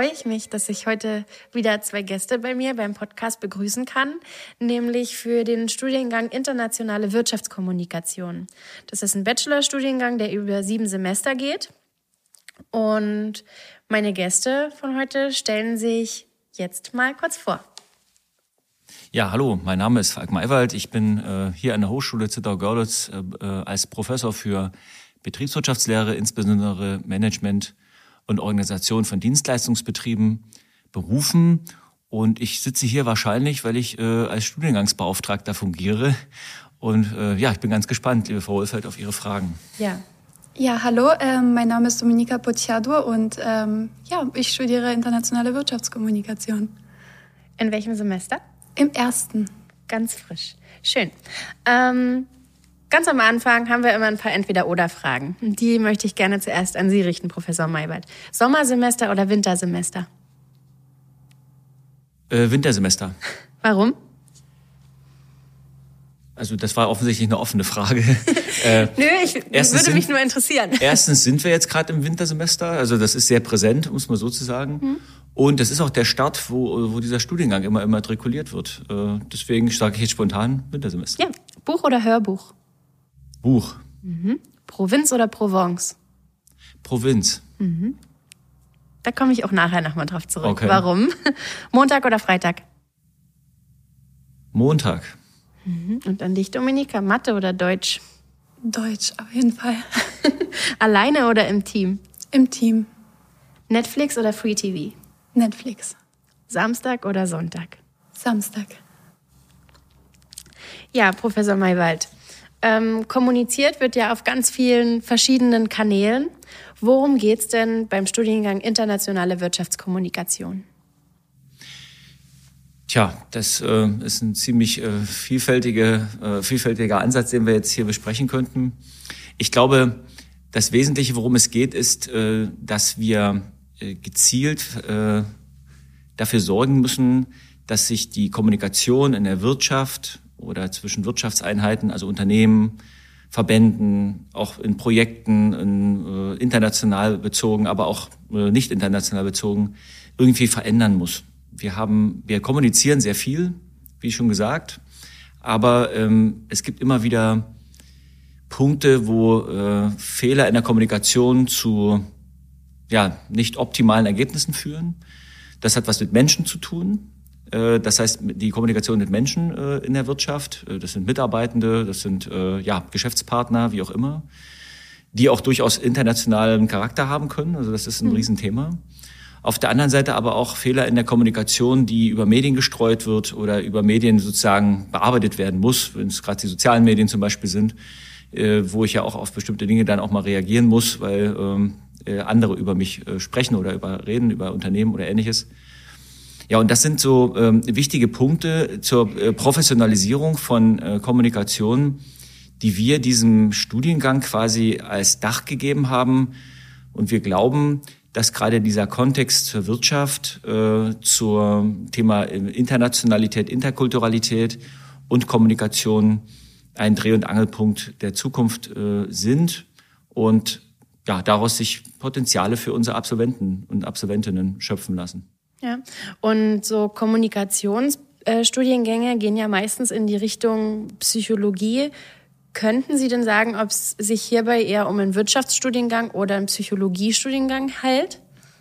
Freue ich mich, dass ich heute wieder zwei Gäste bei mir beim Podcast begrüßen kann, nämlich für den Studiengang Internationale Wirtschaftskommunikation. Das ist ein Bachelorstudiengang, der über sieben Semester geht. Und meine Gäste von heute stellen sich jetzt mal kurz vor. Ja, hallo, mein Name ist Falk Maywald. Ich bin äh, hier an der Hochschule Zittau-Görlitz äh, äh, als Professor für Betriebswirtschaftslehre, insbesondere Management und Organisation von Dienstleistungsbetrieben berufen. Und ich sitze hier wahrscheinlich, weil ich äh, als Studiengangsbeauftragter fungiere. Und äh, ja, ich bin ganz gespannt, liebe Frau Wohlfeld, auf Ihre Fragen. Ja, ja, hallo, ähm, mein Name ist Dominika Pocciadur und ähm, ja, ich studiere internationale Wirtschaftskommunikation. In welchem Semester? Im ersten. Ganz frisch. Schön. Ähm, ganz am Anfang haben wir immer ein paar Entweder-Oder-Fragen. Die möchte ich gerne zuerst an Sie richten, Professor Maybert. Sommersemester oder Wintersemester? Äh, Wintersemester. Warum? Also das war offensichtlich eine offene Frage. äh, Nö, ich würde sind, mich nur interessieren. Erstens sind wir jetzt gerade im Wintersemester, also das ist sehr präsent, muss man so zu sagen. Mhm. Und das ist auch der Start, wo, wo dieser Studiengang immer immatrikuliert wird. Äh, deswegen sage ich jetzt spontan Wintersemester. Ja, Buch oder Hörbuch? Buch. Mhm. Provinz oder Provence? Provinz. Mhm. Da komme ich auch nachher nochmal drauf zurück. Okay. Warum? Montag oder Freitag? Montag. Mhm. Und an dich, Dominika, Mathe oder Deutsch? Deutsch, auf jeden Fall. Alleine oder im Team? Im Team. Netflix oder Free TV? Netflix. Samstag oder Sonntag? Samstag. Ja, Professor Maywald. Ähm, kommuniziert wird ja auf ganz vielen verschiedenen Kanälen. Worum geht es denn beim Studiengang Internationale Wirtschaftskommunikation? Tja, das äh, ist ein ziemlich äh, vielfältige, äh, vielfältiger Ansatz, den wir jetzt hier besprechen könnten. Ich glaube, das Wesentliche, worum es geht, ist, äh, dass wir äh, gezielt äh, dafür sorgen müssen, dass sich die Kommunikation in der Wirtschaft oder zwischen Wirtschaftseinheiten, also Unternehmen, Verbänden, auch in Projekten, in, äh, international bezogen, aber auch äh, nicht international bezogen, irgendwie verändern muss. Wir haben, wir kommunizieren sehr viel, wie schon gesagt, aber ähm, es gibt immer wieder Punkte, wo äh, Fehler in der Kommunikation zu ja nicht optimalen Ergebnissen führen. Das hat was mit Menschen zu tun. Äh, das heißt, die Kommunikation mit Menschen äh, in der Wirtschaft, äh, das sind Mitarbeitende, das sind ja, Geschäftspartner, wie auch immer, die auch durchaus internationalen Charakter haben können. Also das ist ein mhm. Riesenthema. Auf der anderen Seite aber auch Fehler in der Kommunikation, die über Medien gestreut wird oder über Medien sozusagen bearbeitet werden muss, wenn es gerade die sozialen Medien zum Beispiel sind, wo ich ja auch auf bestimmte Dinge dann auch mal reagieren muss, weil ähm, äh, andere über mich sprechen oder über reden, über Unternehmen oder ähnliches. Ja, und das sind so ähm, wichtige Punkte zur äh, Professionalisierung von äh, Kommunikation, die wir diesem Studiengang quasi als Dach gegeben haben. Und wir glauben, dass gerade dieser Kontext zur Wirtschaft, äh, zur Thema Internationalität, Interkulturalität und Kommunikation ein Dreh- und Angelpunkt der Zukunft äh, sind und ja, daraus sich Potenziale für unsere Absolventen und Absolventinnen schöpfen lassen. Ja, und so Kommunikationsstudiengänge gehen ja meistens in die Richtung Psychologie. Könnten Sie denn sagen, ob es sich hierbei eher um einen Wirtschaftsstudiengang oder einen Psychologiestudiengang handelt?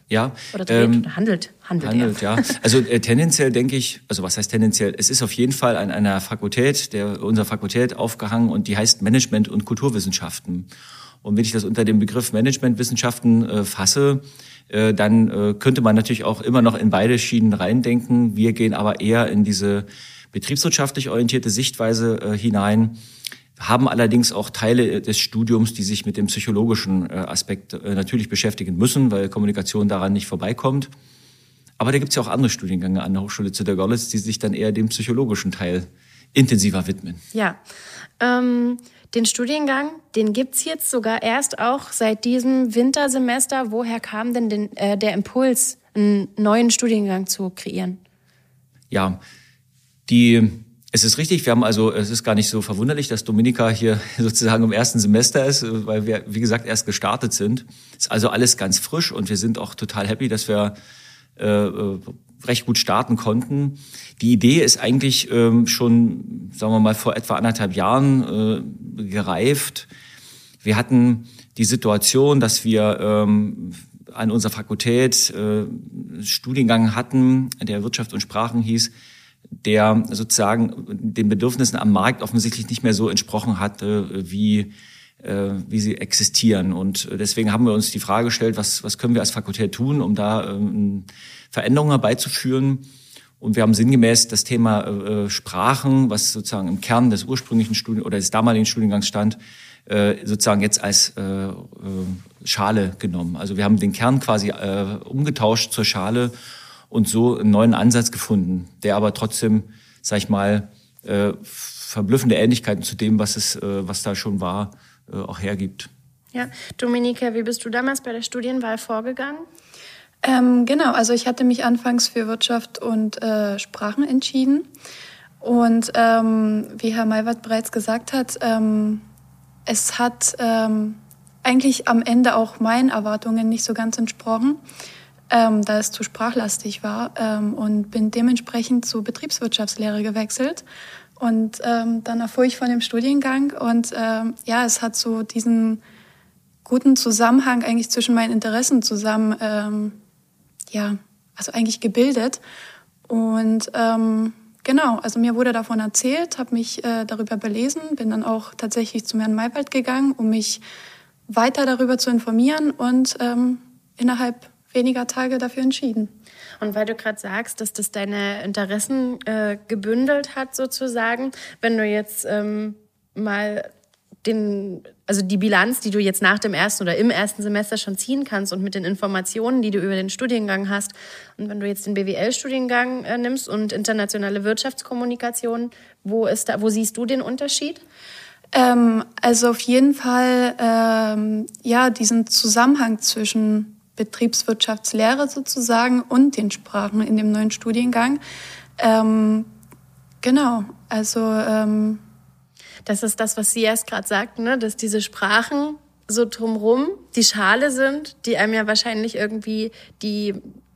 Ja. Oder dreht, ähm, handelt. Handelt, handelt ja. Also äh, tendenziell denke ich, also was heißt tendenziell? Es ist auf jeden Fall an einer Fakultät, der unserer Fakultät aufgehangen und die heißt Management und Kulturwissenschaften. Und wenn ich das unter dem Begriff Managementwissenschaften äh, fasse, äh, dann äh, könnte man natürlich auch immer noch in beide Schienen reindenken. Wir gehen aber eher in diese betriebswirtschaftlich orientierte Sichtweise äh, hinein haben allerdings auch Teile des Studiums, die sich mit dem psychologischen äh, Aspekt äh, natürlich beschäftigen müssen, weil Kommunikation daran nicht vorbeikommt. Aber da gibt es ja auch andere Studiengänge an der Hochschule zu der Görlitz, die sich dann eher dem psychologischen Teil intensiver widmen. Ja. Ähm, den Studiengang, den gibt's jetzt sogar erst auch seit diesem Wintersemester. Woher kam denn den, äh, der Impuls, einen neuen Studiengang zu kreieren? Ja, die, es ist richtig, wir haben also, es ist gar nicht so verwunderlich, dass Dominika hier sozusagen im ersten Semester ist, weil wir, wie gesagt, erst gestartet sind. Ist also alles ganz frisch und wir sind auch total happy, dass wir äh, äh recht gut starten konnten. Die Idee ist eigentlich ähm, schon, sagen wir mal, vor etwa anderthalb Jahren äh, gereift. Wir hatten die Situation, dass wir ähm, an unserer Fakultät äh, Studiengang hatten, der Wirtschaft und Sprachen hieß, der sozusagen den Bedürfnissen am Markt offensichtlich nicht mehr so entsprochen hatte, wie äh, wie sie existieren. Und deswegen haben wir uns die Frage gestellt, was, was können wir als Fakultät tun, um da ähm, Veränderungen herbeizuführen. Und wir haben sinngemäß das Thema äh, äh, Sprachen, was sozusagen im Kern des ursprünglichen Studien oder des damaligen Studiengangs stand, äh, sozusagen jetzt als äh, äh, Schale genommen. Also wir haben den Kern quasi äh, umgetauscht zur Schale und so einen neuen Ansatz gefunden, der aber trotzdem, sag ich mal, äh, verblüffende Ähnlichkeiten zu dem, was es, äh, was da schon war, äh, auch hergibt. Ja, Dominika, wie bist du damals bei der Studienwahl vorgegangen? Ähm, genau, also ich hatte mich anfangs für Wirtschaft und äh, Sprachen entschieden. Und ähm, wie Herr Maywald bereits gesagt hat, ähm, es hat ähm, eigentlich am Ende auch meinen Erwartungen nicht so ganz entsprochen, ähm, da es zu sprachlastig war ähm, und bin dementsprechend zu Betriebswirtschaftslehre gewechselt. Und ähm, dann erfuhr ich von dem Studiengang und ähm, ja, es hat so diesen guten Zusammenhang eigentlich zwischen meinen Interessen zusammen ähm, ja, also eigentlich gebildet. Und ähm, genau, also mir wurde davon erzählt, habe mich äh, darüber belesen, bin dann auch tatsächlich zum Herrn Maywald gegangen, um mich weiter darüber zu informieren und ähm, innerhalb weniger Tage dafür entschieden. Und weil du gerade sagst, dass das deine Interessen äh, gebündelt hat, sozusagen, wenn du jetzt ähm, mal den, also die Bilanz, die du jetzt nach dem ersten oder im ersten Semester schon ziehen kannst und mit den Informationen, die du über den Studiengang hast. Und wenn du jetzt den BWL-Studiengang äh, nimmst und internationale Wirtschaftskommunikation, wo ist da, wo siehst du den Unterschied? Ähm, also auf jeden Fall, ähm, ja, diesen Zusammenhang zwischen Betriebswirtschaftslehre sozusagen und den Sprachen in dem neuen Studiengang. Ähm, genau, also ähm, das ist das, was Sie erst gerade sagten, ne? dass diese Sprachen so drumrum die Schale sind, die einem ja wahrscheinlich irgendwie die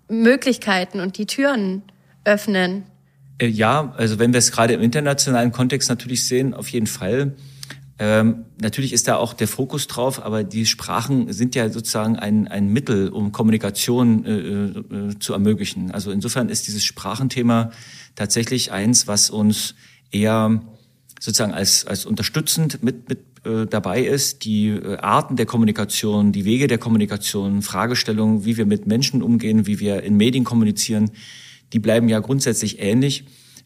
Möglichkeiten und die Türen öffnen. Äh, ja, also wenn wir es gerade im internationalen Kontext natürlich sehen, auf jeden Fall. Ähm, natürlich ist da auch der Fokus drauf, aber die Sprachen sind ja sozusagen ein, ein Mittel, um Kommunikation äh, äh, zu ermöglichen. Also insofern ist dieses Sprachenthema tatsächlich eins, was uns eher sozusagen als, als unterstützend mit, mit äh, dabei ist, die äh, Arten der Kommunikation, die Wege der Kommunikation, Fragestellungen, wie wir mit Menschen umgehen, wie wir in Medien kommunizieren, die bleiben ja grundsätzlich ähnlich.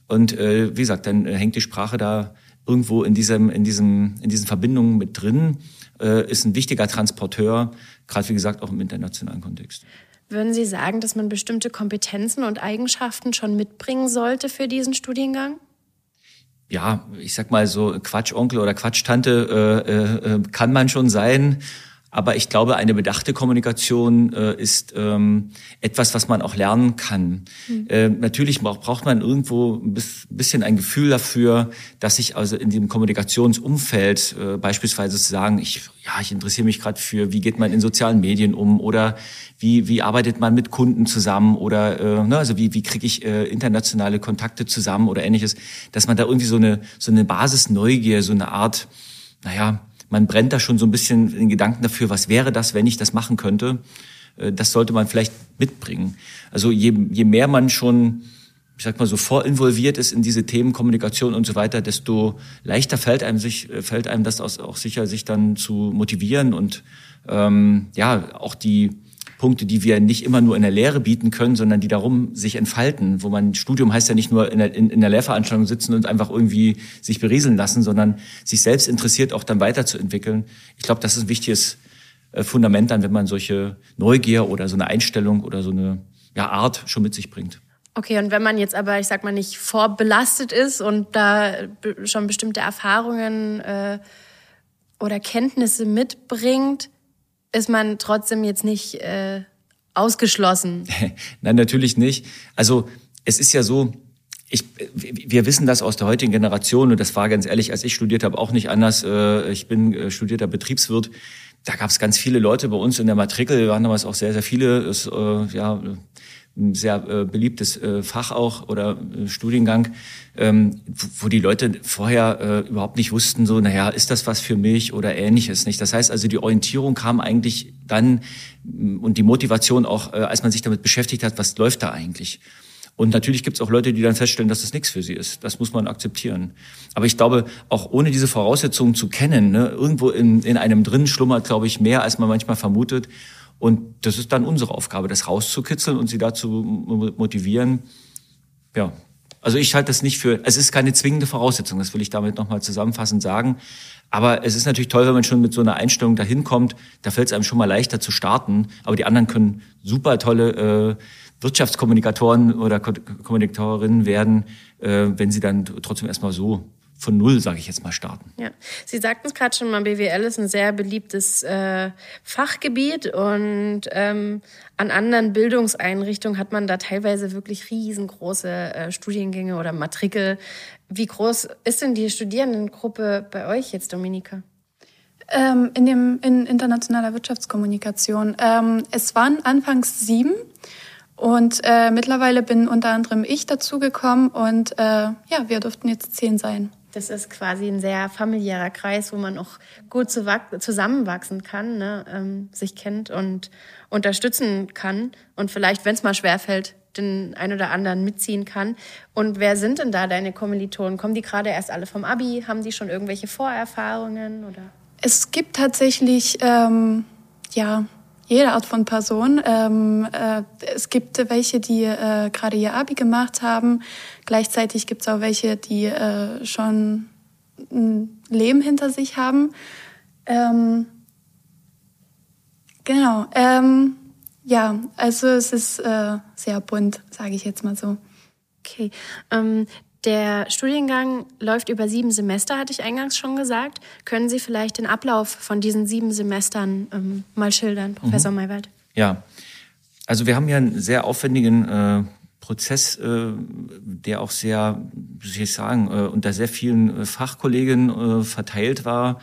Und äh, wie gesagt, dann hängt die Sprache da irgendwo in diesem, in diesem, in diesen Verbindungen mit drin, äh, ist ein wichtiger Transporteur, gerade wie gesagt auch im internationalen Kontext. Würden Sie sagen, dass man bestimmte Kompetenzen und Eigenschaften schon mitbringen sollte für diesen Studiengang? ja, ich sag mal so Quatschonkel oder Quatschtante äh, äh, kann man schon sein. Aber ich glaube, eine bedachte Kommunikation äh, ist ähm, etwas, was man auch lernen kann. Mhm. Äh, natürlich braucht man irgendwo ein bisschen ein Gefühl dafür, dass sich also in dem Kommunikationsumfeld äh, beispielsweise zu sagen, ich, ja, ich interessiere mich gerade für, wie geht man in sozialen Medien um oder wie, wie arbeitet man mit Kunden zusammen oder äh, ne, also wie, wie kriege ich äh, internationale Kontakte zusammen oder ähnliches, dass man da irgendwie so eine, so eine Basisneugier, so eine Art, naja, man brennt da schon so ein bisschen in Gedanken dafür, was wäre das, wenn ich das machen könnte. Äh, das sollte man vielleicht mitbringen. Also je, je mehr man schon, ich sag mal so, vorinvolviert ist in diese Themen Kommunikation und so weiter, desto leichter fällt einem sich, äh, fällt einem das auch sicher, sich dann zu motivieren und ähm, ja, auch die Punkte, die wir nicht immer nur in der Lehre bieten können, sondern die darum sich entfalten, wo man Studium heißt ja nicht nur in der, in, in der Lehrveranstaltung sitzen und einfach irgendwie sich berieseln lassen, sondern sich selbst interessiert auch dann weiterzuentwickeln. Ich glaube, das ist ein wichtiges äh, Fundament dann, wenn man solche Neugier oder so eine Einstellung oder so eine ja, Art schon mit sich bringt. Okay, und wenn man jetzt aber, ich sag mal, nicht vorbelastet ist und da schon bestimmte Erfahrungen äh, oder Kenntnisse mitbringt, ist man trotzdem jetzt nicht äh, ausgeschlossen. Nein, natürlich nicht. Also es ist ja so, ich, wir wissen das aus der heutigen Generation und das war ganz ehrlich, als ich studiert habe, auch nicht anders. Äh, ich bin äh, studierter Betriebswirt. Da gab es ganz viele Leute bei uns in der Matrikel, waren damals auch sehr, sehr viele. Es, äh, ja, ein sehr äh, beliebtes äh, Fach auch oder äh, Studiengang, ähm, wo die Leute vorher äh, überhaupt nicht wussten, so, naja, ist das was für mich oder ähnliches nicht. Das heißt also, die Orientierung kam eigentlich dann mm, und die Motivation auch, äh, als man sich damit beschäftigt hat, was läuft da eigentlich. Und natürlich gibt es auch Leute, die dann feststellen, dass das nichts für sie ist. Das muss man akzeptieren. Aber ich glaube, auch ohne diese Voraussetzungen zu kennen, ne, irgendwo in, in einem drin schlummert, glaube ich, mehr, als man manchmal vermutet. Und das ist dann unsere Aufgabe, das rauszukitzeln und sie dazu motivieren. Ja, also ich halte das nicht für, es ist keine zwingende Voraussetzung, das will ich damit nochmal zusammenfassend sagen. Aber es ist natürlich toll, wenn man schon mit so einer Einstellung dahin kommt, da fällt es einem schon mal leichter zu starten. Aber die anderen können super tolle äh, Wirtschaftskommunikatoren oder Kommunikatorinnen werden, äh, wenn sie dann trotzdem erstmal so von null, sage ich jetzt mal, starten. Ja, Sie sagten es gerade schon mal, BWL ist ein sehr beliebtes äh, Fachgebiet und ähm, an anderen Bildungseinrichtungen hat man da teilweise wirklich riesengroße äh, Studiengänge oder Matrikel. Wie groß ist denn die Studierendengruppe bei euch jetzt, Dominika? Ähm, in dem in internationaler Wirtschaftskommunikation. Ähm, es waren anfangs sieben und äh, mittlerweile bin unter anderem ich dazugekommen und äh, ja, wir durften jetzt zehn sein. Das ist quasi ein sehr familiärer Kreis, wo man auch gut zusammenwachsen kann, ne? ähm, sich kennt und unterstützen kann und vielleicht, wenn es mal schwerfällt, den ein oder anderen mitziehen kann. Und wer sind denn da deine Kommilitonen? Kommen die gerade erst alle vom Abi? Haben die schon irgendwelche Vorerfahrungen oder? Es gibt tatsächlich ähm, ja jede Art von Person. Ähm, äh, es gibt welche, die äh, gerade ihr Abi gemacht haben. Gleichzeitig gibt es auch welche, die äh, schon ein Leben hinter sich haben. Ähm, genau. Ähm, ja, also es ist äh, sehr bunt, sage ich jetzt mal so. Okay. Ähm, der Studiengang läuft über sieben Semester, hatte ich eingangs schon gesagt. Können Sie vielleicht den Ablauf von diesen sieben Semestern ähm, mal schildern, Professor mhm. Maywald? Ja, also wir haben ja einen sehr aufwendigen äh, Prozess, äh, der auch sehr, wie soll ich sagen, äh, unter sehr vielen äh, Fachkollegen äh, verteilt war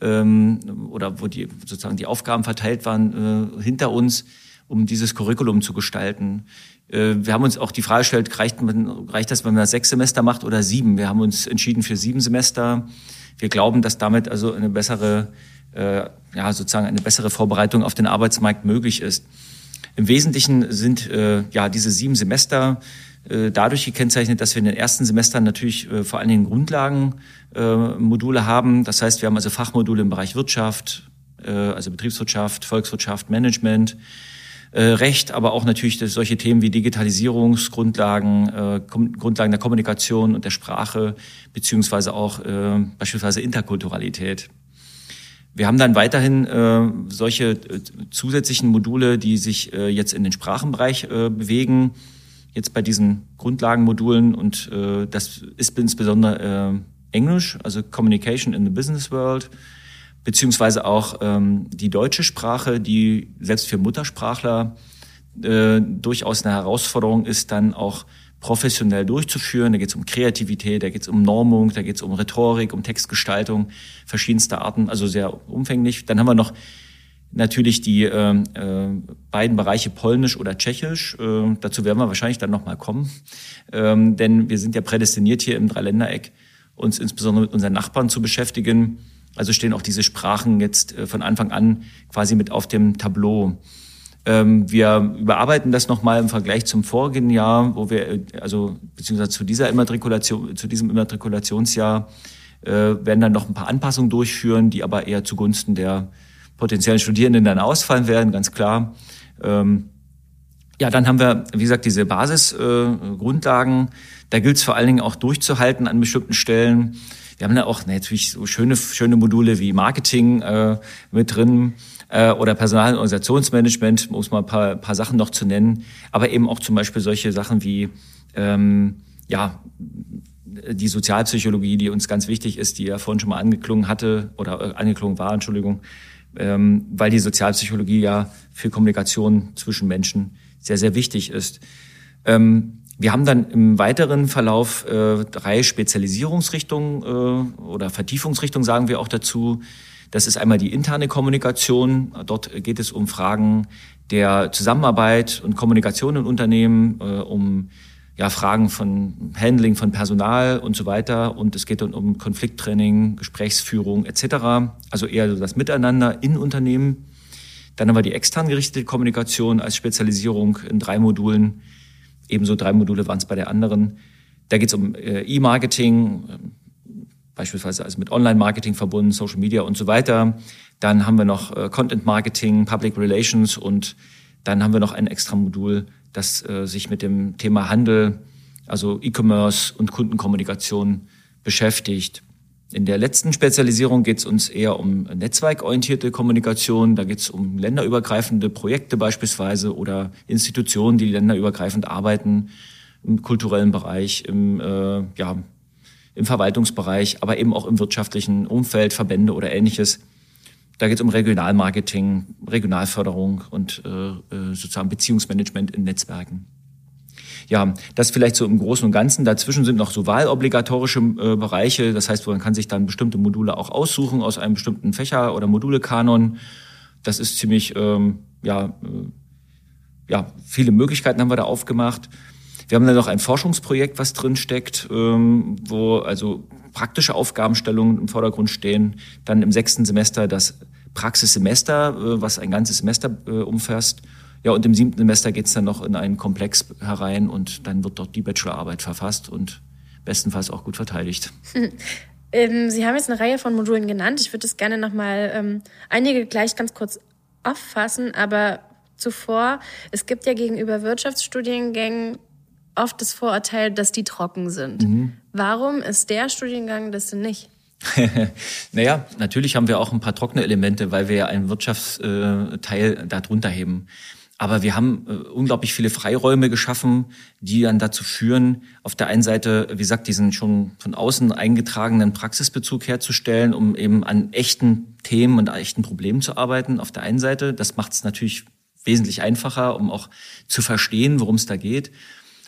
ähm, oder wo die sozusagen die Aufgaben verteilt waren äh, hinter uns, um dieses Curriculum zu gestalten. Äh, wir haben uns auch die Frage gestellt, reicht, reicht das, wenn man sechs Semester macht oder sieben? Wir haben uns entschieden für sieben Semester. Wir glauben, dass damit also eine bessere, äh, ja, sozusagen eine bessere Vorbereitung auf den Arbeitsmarkt möglich ist. Im Wesentlichen sind äh, ja diese sieben Semester äh, dadurch gekennzeichnet, dass wir in den ersten Semestern natürlich äh, vor allen Dingen Grundlagenmodule äh, haben. Das heißt, wir haben also Fachmodule im Bereich Wirtschaft, also Betriebswirtschaft, Volkswirtschaft, Management äh, Recht, aber auch natürlich solche Themen wie Digitalisierungsgrundlagen, äh, Grundlagen der Kommunikation und der Sprache, beziehungsweise auch äh, beispielsweise Interkulturalität. Wir haben dann weiterhin äh, solche äh, zusätzlichen Module, die sich äh, jetzt in den Sprachenbereich äh, bewegen, jetzt bei diesen Grundlagenmodulen und äh, das ist insbesondere äh, Englisch, also Communication in the Business World, beziehungsweise auch ähm, die deutsche Sprache, die selbst für Muttersprachler äh, durchaus eine Herausforderung ist, dann auch professionell durchzuführen. Da geht es um Kreativität, da geht es um Normung, da geht es um Rhetorik, um Textgestaltung verschiedenster Arten, also sehr umfänglich. Dann haben wir noch natürlich die äh, äh, beiden Bereiche Polnisch oder Tschechisch. Äh, dazu werden wir wahrscheinlich dann nochmal kommen, ähm, denn wir sind ja prädestiniert hier im Dreiländereck, uns insbesondere mit unseren Nachbarn zu beschäftigen. Also stehen auch diese Sprachen jetzt äh, von Anfang an quasi mit auf dem Tableau. Ähm, wir überarbeiten das nochmal im Vergleich zum vorigen Jahr, wo wir, äh, also beziehungsweise zu dieser Immatrikulation, zu diesem Immatrikulationsjahr, äh, werden dann noch ein paar Anpassungen durchführen, die aber eher zugunsten der potenziellen Studierenden dann ausfallen werden, ganz klar. Ähm, ja, dann haben wir, wie gesagt, diese Basisgrundlagen. da gilt es vor allen Dingen auch durchzuhalten an bestimmten Stellen. Wir haben da auch natürlich so schöne, schöne Module wie Marketing äh, mit drin äh, oder Personal- und Organisationsmanagement, um es mal ein paar, paar Sachen noch zu nennen. Aber eben auch zum Beispiel solche Sachen wie ähm, ja, die Sozialpsychologie, die uns ganz wichtig ist, die ja vorhin schon mal angeklungen hatte oder äh, angeklungen war, Entschuldigung, ähm, weil die Sozialpsychologie ja für Kommunikation zwischen Menschen sehr, sehr wichtig ist. Ähm, wir haben dann im weiteren Verlauf äh, drei Spezialisierungsrichtungen äh, oder Vertiefungsrichtungen, sagen wir auch dazu. Das ist einmal die interne Kommunikation. Dort geht es um Fragen der Zusammenarbeit und Kommunikation in Unternehmen, äh, um ja, Fragen von Handling von Personal und so weiter. Und es geht dann um Konflikttraining, Gesprächsführung etc. Also eher so das Miteinander in Unternehmen. Dann haben wir die extern gerichtete Kommunikation als Spezialisierung in drei Modulen. Ebenso drei Module waren es bei der anderen. Da geht es um äh, E-Marketing, äh, beispielsweise also mit Online-Marketing verbunden, Social Media und so weiter. Dann haben wir noch äh, Content-Marketing, Public Relations und dann haben wir noch ein extra Modul das äh, sich mit dem Thema Handel, also E-Commerce und Kundenkommunikation beschäftigt. In der letzten Spezialisierung geht es uns eher um netzwerkorientierte Kommunikation. Da geht es um länderübergreifende Projekte beispielsweise oder Institutionen, die länderübergreifend arbeiten im kulturellen Bereich, im, äh, ja, im Verwaltungsbereich, aber eben auch im wirtschaftlichen Umfeld, Verbände oder ähnliches. Da geht es um Regionalmarketing, Regionalförderung und äh, äh, sozusagen Beziehungsmanagement in Netzwerken. Ja, das vielleicht so im Großen und Ganzen. Dazwischen sind noch so wahlobligatorische äh, Bereiche. Das heißt, man kann sich dann bestimmte Module auch aussuchen aus einem bestimmten Fächer- oder Modulekanon. Das ist ziemlich, ähm, ja, äh, ja, viele Möglichkeiten haben wir da aufgemacht. Wir haben dann noch ein Forschungsprojekt, was drin steckt, ähm, wo also praktische Aufgabenstellungen im Vordergrund stehen. Dann im sechsten Semester das Praxissemester, äh, was ein ganzes Semester äh, umfasst. Ja, und im siebten Semester geht's dann noch in einen Komplex herein und dann wird dort die Bachelorarbeit verfasst und bestenfalls auch gut verteidigt. Hm. Ähm, Sie haben jetzt eine Reihe von Modulen genannt. Ich würde es gerne nochmal ähm, einige gleich ganz kurz auffassen, aber zuvor, es gibt ja gegenüber Wirtschaftsstudiengängen oft das Vorurteil, dass die trocken sind. Mhm. Warum ist der Studiengang das denn nicht? naja, natürlich haben wir auch ein paar trockene Elemente, weil wir ja einen Wirtschaftsteil darunter heben. Aber wir haben äh, unglaublich viele Freiräume geschaffen, die dann dazu führen, auf der einen Seite, wie gesagt, diesen schon von außen eingetragenen Praxisbezug herzustellen, um eben an echten Themen und echten Problemen zu arbeiten. Auf der einen Seite, das macht es natürlich wesentlich einfacher, um auch zu verstehen, worum es da geht.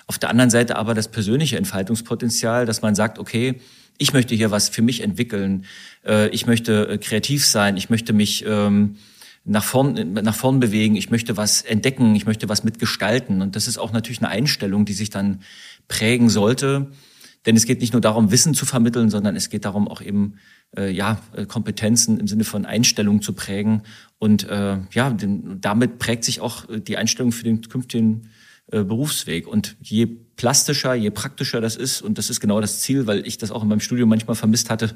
Auf der anderen Seite aber das persönliche Entfaltungspotenzial, dass man sagt, okay, ich möchte hier was für mich entwickeln, äh, ich möchte äh, kreativ sein, ich möchte mich ähm, nach vorn, nach vorn bewegen, ich möchte was entdecken, ich möchte was mitgestalten. Und das ist auch natürlich eine Einstellung, die sich dann prägen sollte. Denn es geht nicht nur darum, Wissen zu vermitteln, sondern es geht darum, auch eben äh, ja Kompetenzen im Sinne von Einstellung zu prägen. Und äh, ja, den, damit prägt sich auch die Einstellung für den künftigen äh, Berufsweg. Und je plastischer, je praktischer das ist, und das ist genau das Ziel, weil ich das auch in meinem Studium manchmal vermisst hatte,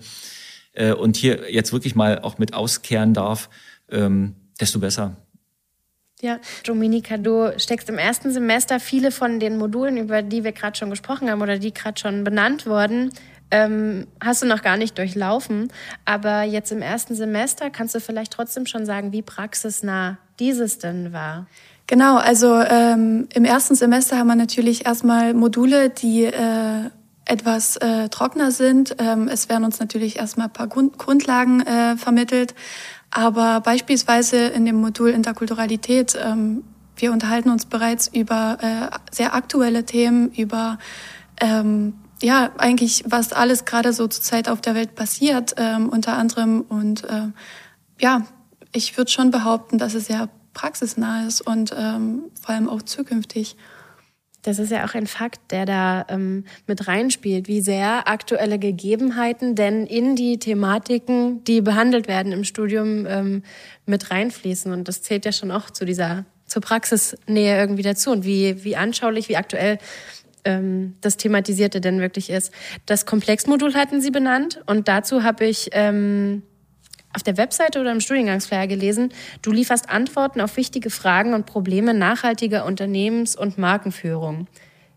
äh, und hier jetzt wirklich mal auch mit auskehren darf, ähm, desto besser. Ja, Dominika, du steckst im ersten Semester viele von den Modulen, über die wir gerade schon gesprochen haben oder die gerade schon benannt wurden, ähm, hast du noch gar nicht durchlaufen. Aber jetzt im ersten Semester kannst du vielleicht trotzdem schon sagen, wie praxisnah dieses denn war. Genau, also ähm, im ersten Semester haben wir natürlich erstmal Module, die äh, etwas äh, trockener sind. Ähm, es werden uns natürlich erstmal ein paar Grund Grundlagen äh, vermittelt. Aber beispielsweise in dem Modul Interkulturalität, ähm, wir unterhalten uns bereits über äh, sehr aktuelle Themen, über ähm, ja eigentlich was alles gerade so zurzeit auf der Welt passiert, ähm, unter anderem. Und äh, ja, ich würde schon behaupten, dass es ja praxisnah ist und ähm, vor allem auch zukünftig. Das ist ja auch ein Fakt, der da ähm, mit reinspielt, wie sehr aktuelle Gegebenheiten denn in die Thematiken, die behandelt werden im Studium, ähm, mit reinfließen. Und das zählt ja schon auch zu dieser, zur Praxisnähe irgendwie dazu und wie, wie anschaulich, wie aktuell ähm, das Thematisierte denn wirklich ist. Das Komplexmodul hatten Sie benannt und dazu habe ich ähm, auf der Webseite oder im Studiengangsflyer gelesen, du lieferst Antworten auf wichtige Fragen und Probleme nachhaltiger Unternehmens- und Markenführung.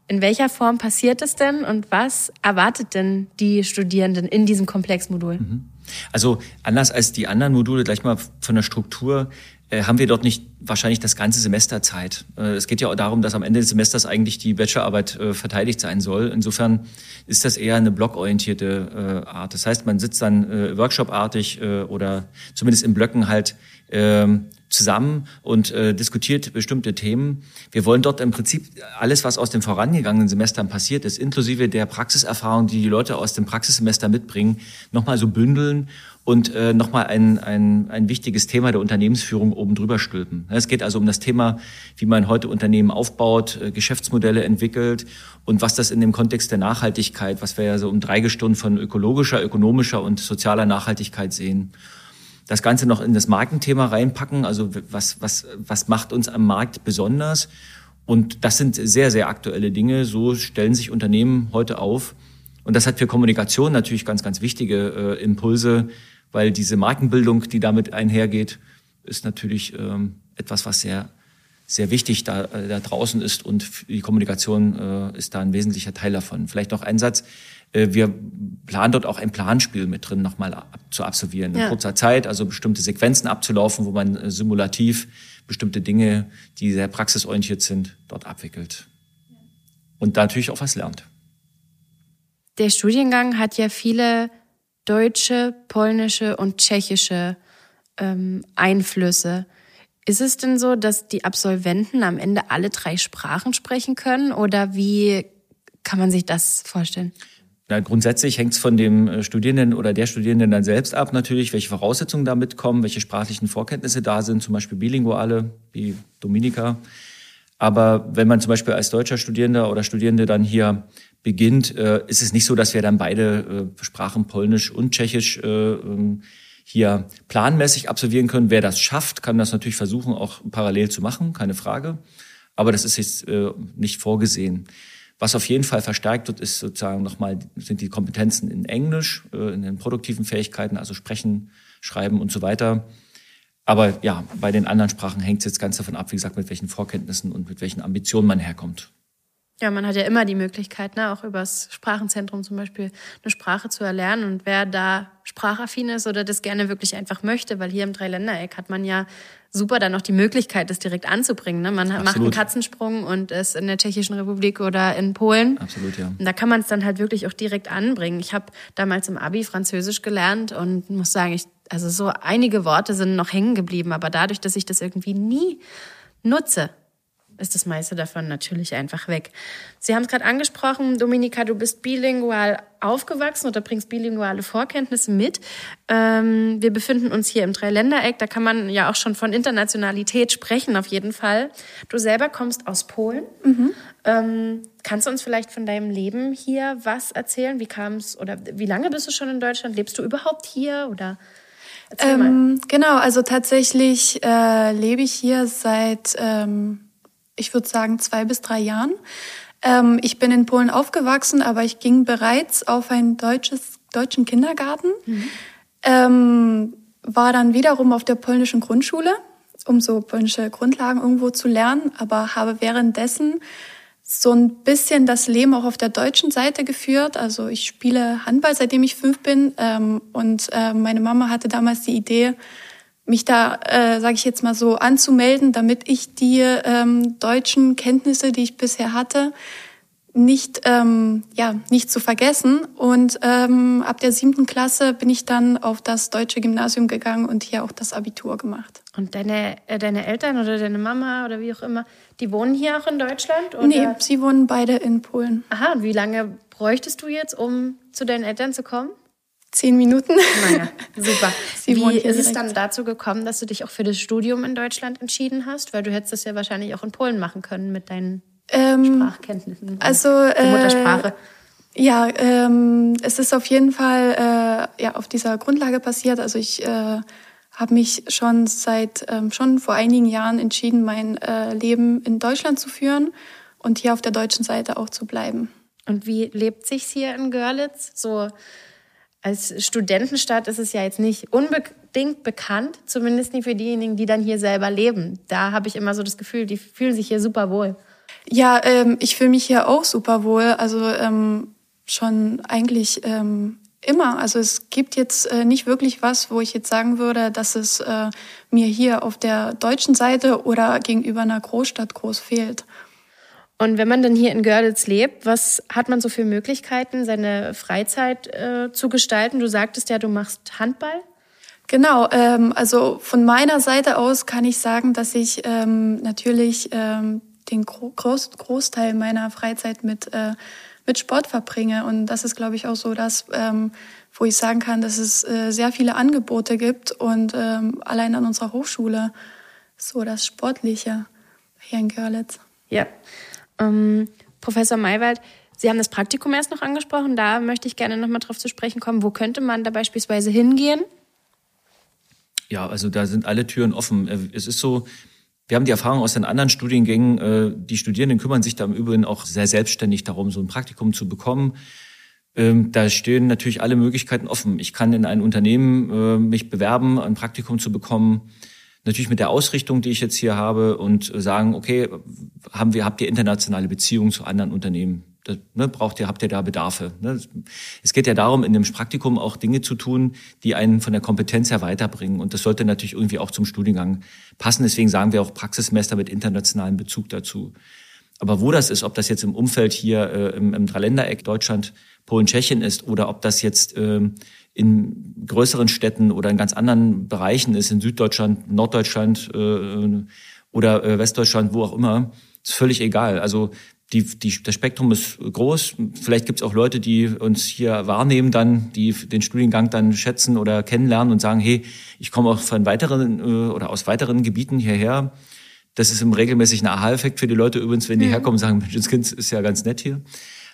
In welcher Form passiert es denn und was erwartet denn die Studierenden in diesem Komplexmodul? Mhm. Also anders als die anderen Module, gleich mal von der Struktur, haben wir dort nicht wahrscheinlich das ganze Semester Zeit. Äh, es geht ja auch darum, dass am Ende des Semesters eigentlich die Bachelorarbeit äh, verteidigt sein soll. Insofern ist das eher eine blockorientierte Art. Das heißt, man sitzt dann workshopartig oder zumindest in Blöcken halt ähm, zusammen und äh, diskutiert bestimmte Themen. Wir wollen dort im Prinzip alles, was aus den vorangegangenen Semestern passiert ist, inklusive der Praxiserfahrung, die die Leute aus dem Praxissemester mitbringen, nochmal so bündeln und äh, nochmal ein, ein, ein wichtiges Thema der Unternehmensführung oben drüber stülpen. Es geht also um das Thema, wie man heute Unternehmen aufbaut, äh, Geschäftsmodelle entwickelt und was das in dem Kontext der Nachhaltigkeit, was wir ja so um drei Stunden von ökologischer, ökonomischer und sozialer Nachhaltigkeit sehen das Ganze noch in das Markenthema reinpacken. Also was, was, was macht uns am Markt besonders? Und das sind sehr, sehr aktuelle Dinge. So stellen sich Unternehmen heute auf. Und das hat für Kommunikation natürlich ganz, ganz wichtige äh, Impulse, weil diese Markenbildung, die damit einhergeht, ist natürlich ähm, etwas, was sehr, sehr wichtig da, äh, da draußen ist und die Kommunikation äh, ist da ein wesentlicher Teil davon. Vielleicht noch ein Satz. Äh, wir planen dort auch ein Planspiel mit drin nochmal ab, zu absolvieren in ja. kurzer Zeit, also bestimmte Sequenzen abzulaufen, wo man äh, simulativ bestimmte Dinge, die sehr praxisorientiert sind, dort abwickelt. Und da natürlich auch was lernt. Der Studiengang hat ja viele deutsche, polnische und tschechische ähm, Einflüsse. Ist es denn so, dass die Absolventen am Ende alle drei Sprachen sprechen können oder wie kann man sich das vorstellen? Na, grundsätzlich hängt es von dem äh, Studierenden oder der Studierenden dann selbst ab, natürlich, welche Voraussetzungen da mitkommen, welche sprachlichen Vorkenntnisse da sind, zum Beispiel Bilinguale, wie Dominika. Aber wenn man zum Beispiel als deutscher Studierender oder Studierende dann hier beginnt, äh, ist es nicht so, dass wir dann beide äh, Sprachen Polnisch und Tschechisch äh, ähm, hier planmäßig absolvieren können. Wer das schafft, kann das natürlich versuchen, auch parallel zu machen, keine Frage. Aber das ist jetzt nicht vorgesehen. Was auf jeden Fall verstärkt wird, ist sozusagen nochmal, sind die Kompetenzen in Englisch, äh, in den produktiven Fähigkeiten, also Sprechen, Schreiben und so weiter. Aber ja, bei den anderen Sprachen hängt es jetzt ganz davon ab, wie gesagt, mit welchen Vorkenntnissen und mit welchen Ambitionen man herkommt. Ja, man hat ja immer die Möglichkeit, ne, auch übers Sprachenzentrum zum Beispiel eine Sprache zu erlernen. Und wer da sprachaffin ist oder das gerne wirklich einfach möchte, weil hier im Dreiländereck hat man ja super dann noch die Möglichkeit, das direkt anzubringen. Ne? Man Absolut. macht einen Katzensprung und ist in der Tschechischen Republik oder in Polen. Absolut, ja. Und da kann man es dann halt wirklich auch direkt anbringen. Ich habe damals im Abi Französisch gelernt und muss sagen, ich, also so einige Worte sind noch hängen geblieben, aber dadurch, dass ich das irgendwie nie nutze, ist das meiste davon natürlich einfach weg. Sie haben es gerade angesprochen, Dominika, du bist bilingual aufgewachsen oder bringst bilinguale Vorkenntnisse mit. Ähm, wir befinden uns hier im Dreiländereck, da kann man ja auch schon von Internationalität sprechen, auf jeden Fall. Du selber kommst aus Polen. Mhm. Ähm, kannst du uns vielleicht von deinem Leben hier was erzählen? Wie kam es oder wie lange bist du schon in Deutschland? Lebst du überhaupt hier oder? Ähm, genau, also tatsächlich äh, lebe ich hier seit ähm, ich würde sagen, zwei bis drei Jahren. Ähm, ich bin in Polen aufgewachsen, aber ich ging bereits auf einen deutsches, deutschen Kindergarten, mhm. ähm, war dann wiederum auf der polnischen Grundschule, um so polnische Grundlagen irgendwo zu lernen, aber habe währenddessen so ein bisschen das Leben auch auf der deutschen Seite geführt. Also ich spiele Handball, seitdem ich fünf bin. Ähm, und äh, meine Mama hatte damals die Idee, mich da, äh, sage ich jetzt mal so, anzumelden, damit ich die ähm, deutschen Kenntnisse, die ich bisher hatte, nicht ähm, ja nicht zu vergessen. Und ähm, ab der siebten Klasse bin ich dann auf das deutsche Gymnasium gegangen und hier auch das Abitur gemacht. Und deine äh, deine Eltern oder deine Mama oder wie auch immer, die wohnen hier auch in Deutschland? Oder? Nee, sie wohnen beide in Polen. Aha, und wie lange bräuchtest du jetzt, um zu deinen Eltern zu kommen? Zehn Minuten. Naja, super. Wie ist es dann dazu gekommen, dass du dich auch für das Studium in Deutschland entschieden hast? Weil du hättest das ja wahrscheinlich auch in Polen machen können mit deinen ähm, Sprachkenntnissen. Also äh, Muttersprache. Ja, ähm, es ist auf jeden Fall äh, ja auf dieser Grundlage passiert. Also ich äh, habe mich schon seit ähm, schon vor einigen Jahren entschieden, mein äh, Leben in Deutschland zu führen und hier auf der deutschen Seite auch zu bleiben. Und wie lebt sich's hier in Görlitz? So als Studentenstadt ist es ja jetzt nicht unbedingt bekannt, zumindest nicht für diejenigen, die dann hier selber leben. Da habe ich immer so das Gefühl, die fühlen sich hier super wohl. Ja, ähm, ich fühle mich hier auch super wohl. Also ähm, schon eigentlich ähm, immer. Also es gibt jetzt äh, nicht wirklich was, wo ich jetzt sagen würde, dass es äh, mir hier auf der deutschen Seite oder gegenüber einer Großstadt groß fehlt. Und wenn man dann hier in Görlitz lebt, was hat man so für Möglichkeiten, seine Freizeit äh, zu gestalten? Du sagtest ja, du machst Handball. Genau, ähm, also von meiner Seite aus kann ich sagen, dass ich ähm, natürlich ähm, den Groß Großteil meiner Freizeit mit, äh, mit Sport verbringe. Und das ist, glaube ich, auch so das, ähm, wo ich sagen kann, dass es äh, sehr viele Angebote gibt und ähm, allein an unserer Hochschule so das Sportliche hier in Görlitz. Ja. Ähm, Professor Maywald, Sie haben das Praktikum erst noch angesprochen. Da möchte ich gerne noch mal drauf zu sprechen kommen. Wo könnte man da beispielsweise hingehen? Ja, also da sind alle Türen offen. Äh, es ist so, wir haben die Erfahrung aus den anderen Studiengängen, äh, die Studierenden kümmern sich da im Übrigen auch sehr selbstständig darum, so ein Praktikum zu bekommen. Ähm, da stehen natürlich alle Möglichkeiten offen. Ich kann in ein Unternehmen äh, mich bewerben, ein Praktikum zu bekommen natürlich mit der Ausrichtung, die ich jetzt hier habe und sagen, okay, haben wir, habt ihr internationale Beziehungen zu anderen Unternehmen? Das, ne, braucht ihr, habt ihr da Bedarfe? Ne? Es geht ja darum, in dem Praktikum auch Dinge zu tun, die einen von der Kompetenz her weiterbringen. Und das sollte natürlich irgendwie auch zum Studiengang passen. Deswegen sagen wir auch Praxissemester mit internationalem Bezug dazu. Aber wo das ist, ob das jetzt im Umfeld hier äh, im, im Dreiländereck Deutschland, Polen, Tschechien ist oder ob das jetzt äh, in größeren Städten oder in ganz anderen Bereichen ist, in Süddeutschland, Norddeutschland äh, oder äh, Westdeutschland, wo auch immer, ist völlig egal. Also die, die, das Spektrum ist groß. Vielleicht gibt es auch Leute, die uns hier wahrnehmen, dann, die den Studiengang dann schätzen oder kennenlernen und sagen, hey, ich komme auch von weiteren äh, oder aus weiteren Gebieten hierher. Das ist im regelmäßigen Aha-Effekt für die Leute übrigens, wenn die mhm. herkommen und sagen, Mensch, das Kind ist ja ganz nett hier.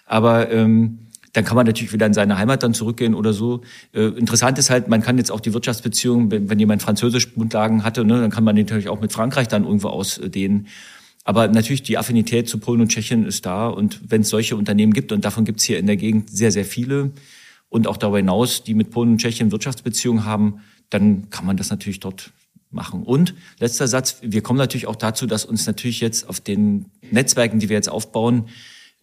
Aber ähm, dann kann man natürlich wieder in seine Heimat dann zurückgehen oder so. Äh, interessant ist halt, man kann jetzt auch die Wirtschaftsbeziehungen, wenn, wenn jemand Französisch Grundlagen hatte, ne, dann kann man natürlich auch mit Frankreich dann irgendwo ausdehnen. Aber natürlich die Affinität zu Polen und Tschechien ist da. Und wenn es solche Unternehmen gibt, und davon gibt es hier in der Gegend sehr, sehr viele, und auch darüber hinaus, die mit Polen und Tschechien Wirtschaftsbeziehungen haben, dann kann man das natürlich dort machen. Und letzter Satz, wir kommen natürlich auch dazu, dass uns natürlich jetzt auf den Netzwerken, die wir jetzt aufbauen,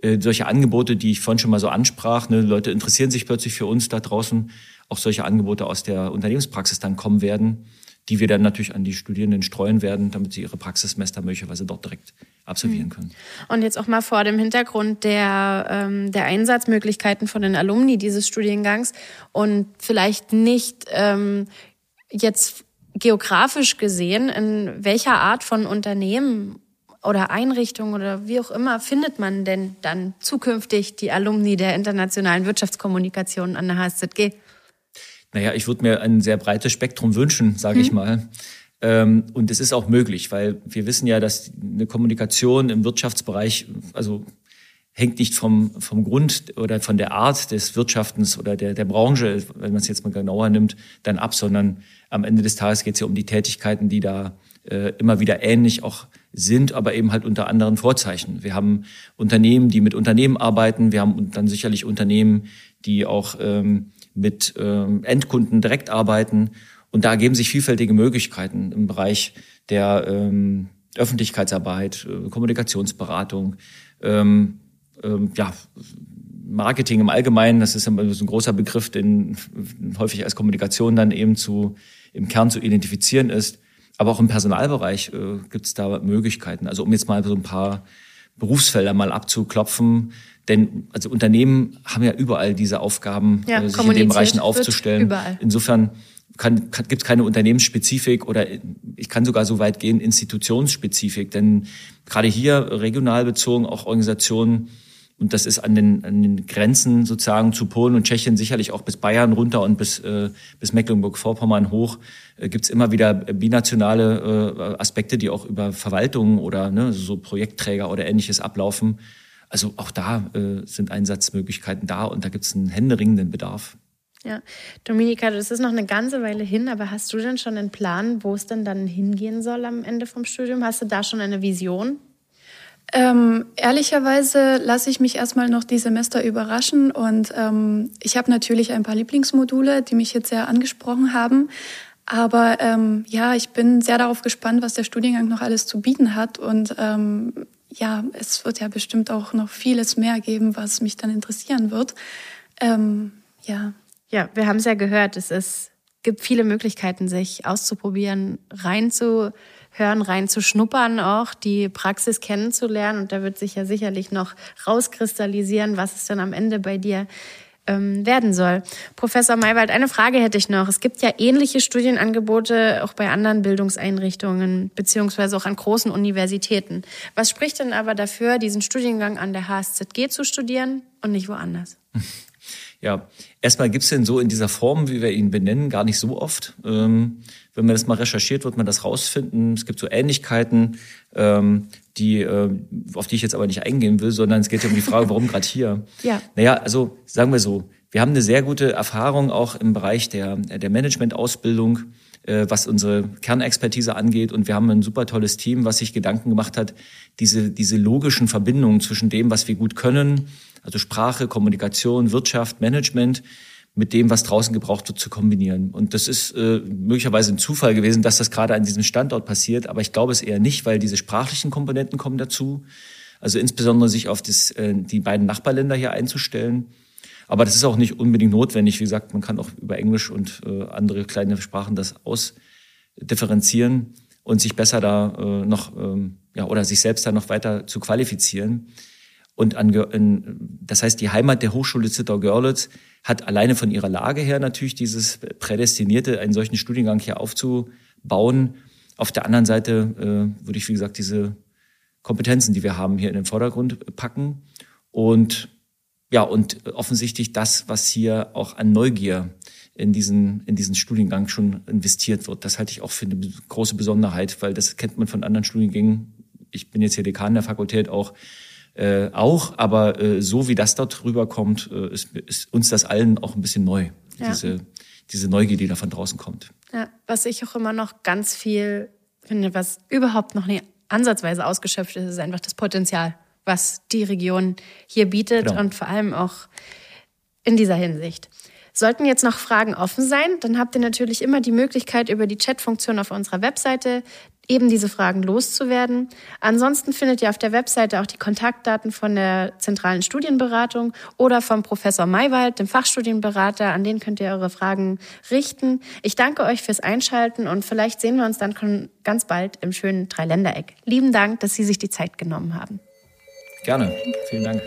äh, solche Angebote, die ich vorhin schon mal so ansprach, ne, Leute interessieren sich plötzlich für uns da draußen, auch solche Angebote aus der Unternehmenspraxis dann kommen werden die wir dann natürlich an die Studierenden streuen werden, damit sie ihre Praxissemester möglicherweise dort direkt absolvieren hm. können. Und jetzt auch mal vor dem Hintergrund der, ähm, der Einsatzmöglichkeiten von den Alumni dieses Studiengangs und vielleicht nicht ähm, jetzt geografisch gesehen, in welcher Art von Unternehmen oder Einrichtung oder wie auch immer findet man denn dann zukünftig die Alumni der internationalen Wirtschaftskommunikation an der HSZG? Naja, ich würde mir ein sehr breites Spektrum wünschen, sage hm. ich mal. Ähm, und es ist auch möglich, weil wir wissen ja, dass eine Kommunikation im Wirtschaftsbereich, also hängt nicht vom, vom Grund oder von der Art des Wirtschaftens oder der, der Branche, wenn man es jetzt mal genauer nimmt, dann ab, sondern am Ende des Tages geht es ja um die Tätigkeiten, die da äh, immer wieder ähnlich auch sind, aber eben halt unter anderen Vorzeichen. Wir haben Unternehmen, die mit Unternehmen arbeiten, wir haben dann sicherlich Unternehmen, die auch ähm, mit ähm, Endkunden direkt arbeiten. Und da ergeben sich vielfältige Möglichkeiten im Bereich der ähm, Öffentlichkeitsarbeit, äh, Kommunikationsberatung, ähm, ähm, ja, Marketing im Allgemeinen, das ist so ein großer Begriff, den häufig als Kommunikation dann eben zu, im Kern zu identifizieren ist. Aber auch im Personalbereich äh, gibt es da Möglichkeiten. Also um jetzt mal so ein paar Berufsfelder mal abzuklopfen. Denn also Unternehmen haben ja überall diese Aufgaben, ja, äh, sich in den Bereichen aufzustellen. Überall. Insofern kann, kann, gibt es keine Unternehmensspezifik oder ich kann sogar so weit gehen, Institutionsspezifik. Denn gerade hier regional bezogen auch Organisationen, und das ist an den, an den Grenzen sozusagen zu Polen und Tschechien sicherlich auch bis Bayern runter und bis, äh, bis Mecklenburg-Vorpommern hoch, äh, gibt's immer wieder binationale äh, Aspekte, die auch über Verwaltungen oder ne, so Projektträger oder ähnliches ablaufen. Also auch da äh, sind Einsatzmöglichkeiten da und da gibt es einen händeringenden Bedarf. Ja, Dominika, das ist noch eine ganze Weile hin, aber hast du denn schon einen Plan, wo es denn dann hingehen soll am Ende vom Studium? Hast du da schon eine Vision? Ähm, ehrlicherweise lasse ich mich erstmal noch die Semester überraschen und ähm, ich habe natürlich ein paar Lieblingsmodule, die mich jetzt sehr angesprochen haben. Aber ähm, ja, ich bin sehr darauf gespannt, was der Studiengang noch alles zu bieten hat und ähm, ja, es wird ja bestimmt auch noch vieles mehr geben, was mich dann interessieren wird. Ähm, ja. Ja, wir haben es ja gehört, es ist, gibt viele Möglichkeiten, sich auszuprobieren, reinzuhören, reinzuschnuppern, auch die Praxis kennenzulernen. Und da wird sich ja sicherlich noch rauskristallisieren, was es dann am Ende bei dir ähm, werden soll. Professor Maywald, eine Frage hätte ich noch. Es gibt ja ähnliche Studienangebote auch bei anderen Bildungseinrichtungen beziehungsweise auch an großen Universitäten. Was spricht denn aber dafür, diesen Studiengang an der HSZG zu studieren und nicht woanders? Ja, erstmal gibt's den so in dieser Form, wie wir ihn benennen, gar nicht so oft. Ähm, wenn man das mal recherchiert, wird man das rausfinden. Es gibt so Ähnlichkeiten, ähm, die, äh, auf die ich jetzt aber nicht eingehen will, sondern es geht ja um die Frage, warum gerade hier? Ja. Naja, also sagen wir so, wir haben eine sehr gute Erfahrung auch im Bereich der, der Management-Ausbildung, äh, was unsere Kernexpertise angeht. Und wir haben ein super tolles Team, was sich Gedanken gemacht hat, diese, diese logischen Verbindungen zwischen dem, was wir gut können, also Sprache, Kommunikation, Wirtschaft, Management, mit dem, was draußen gebraucht wird, zu kombinieren. Und das ist äh, möglicherweise ein Zufall gewesen, dass das gerade an diesem Standort passiert, aber ich glaube es eher nicht, weil diese sprachlichen Komponenten kommen dazu. Also insbesondere sich auf das, äh, die beiden Nachbarländer hier einzustellen. Aber das ist auch nicht unbedingt notwendig. Wie gesagt, man kann auch über Englisch und äh, andere kleine Sprachen das ausdifferenzieren und sich besser da äh, noch, ähm, ja, oder sich selbst da noch weiter zu qualifizieren. Und an, das heißt, die Heimat der Hochschule Zittau-Görlitz hat alleine von ihrer Lage her natürlich dieses Prädestinierte, einen solchen Studiengang hier aufzubauen. Auf der anderen Seite äh, würde ich, wie gesagt, diese Kompetenzen, die wir haben, hier in den Vordergrund packen. Und ja, und offensichtlich das, was hier auch an Neugier in diesen, in diesen Studiengang schon investiert wird. Das halte ich auch für eine große Besonderheit, weil das kennt man von anderen Studiengängen. Ich bin jetzt hier Dekan der Fakultät auch äh, auch, aber äh, so wie das dort rüberkommt, äh, ist, ist uns das allen auch ein bisschen neu, ja. diese, diese Neugier, die da von draußen kommt. Ja, was ich auch immer noch ganz viel finde, was überhaupt noch nie ansatzweise ausgeschöpft ist, ist einfach das Potenzial, was die Region hier bietet genau. und vor allem auch in dieser Hinsicht. Sollten jetzt noch Fragen offen sein, dann habt ihr natürlich immer die Möglichkeit, über die Chatfunktion auf unserer Webseite eben diese Fragen loszuwerden. Ansonsten findet ihr auf der Webseite auch die Kontaktdaten von der zentralen Studienberatung oder vom Professor Maywald, dem Fachstudienberater. An den könnt ihr eure Fragen richten. Ich danke euch fürs Einschalten und vielleicht sehen wir uns dann ganz bald im schönen Dreiländereck. Lieben Dank, dass Sie sich die Zeit genommen haben. Gerne. Vielen Dank.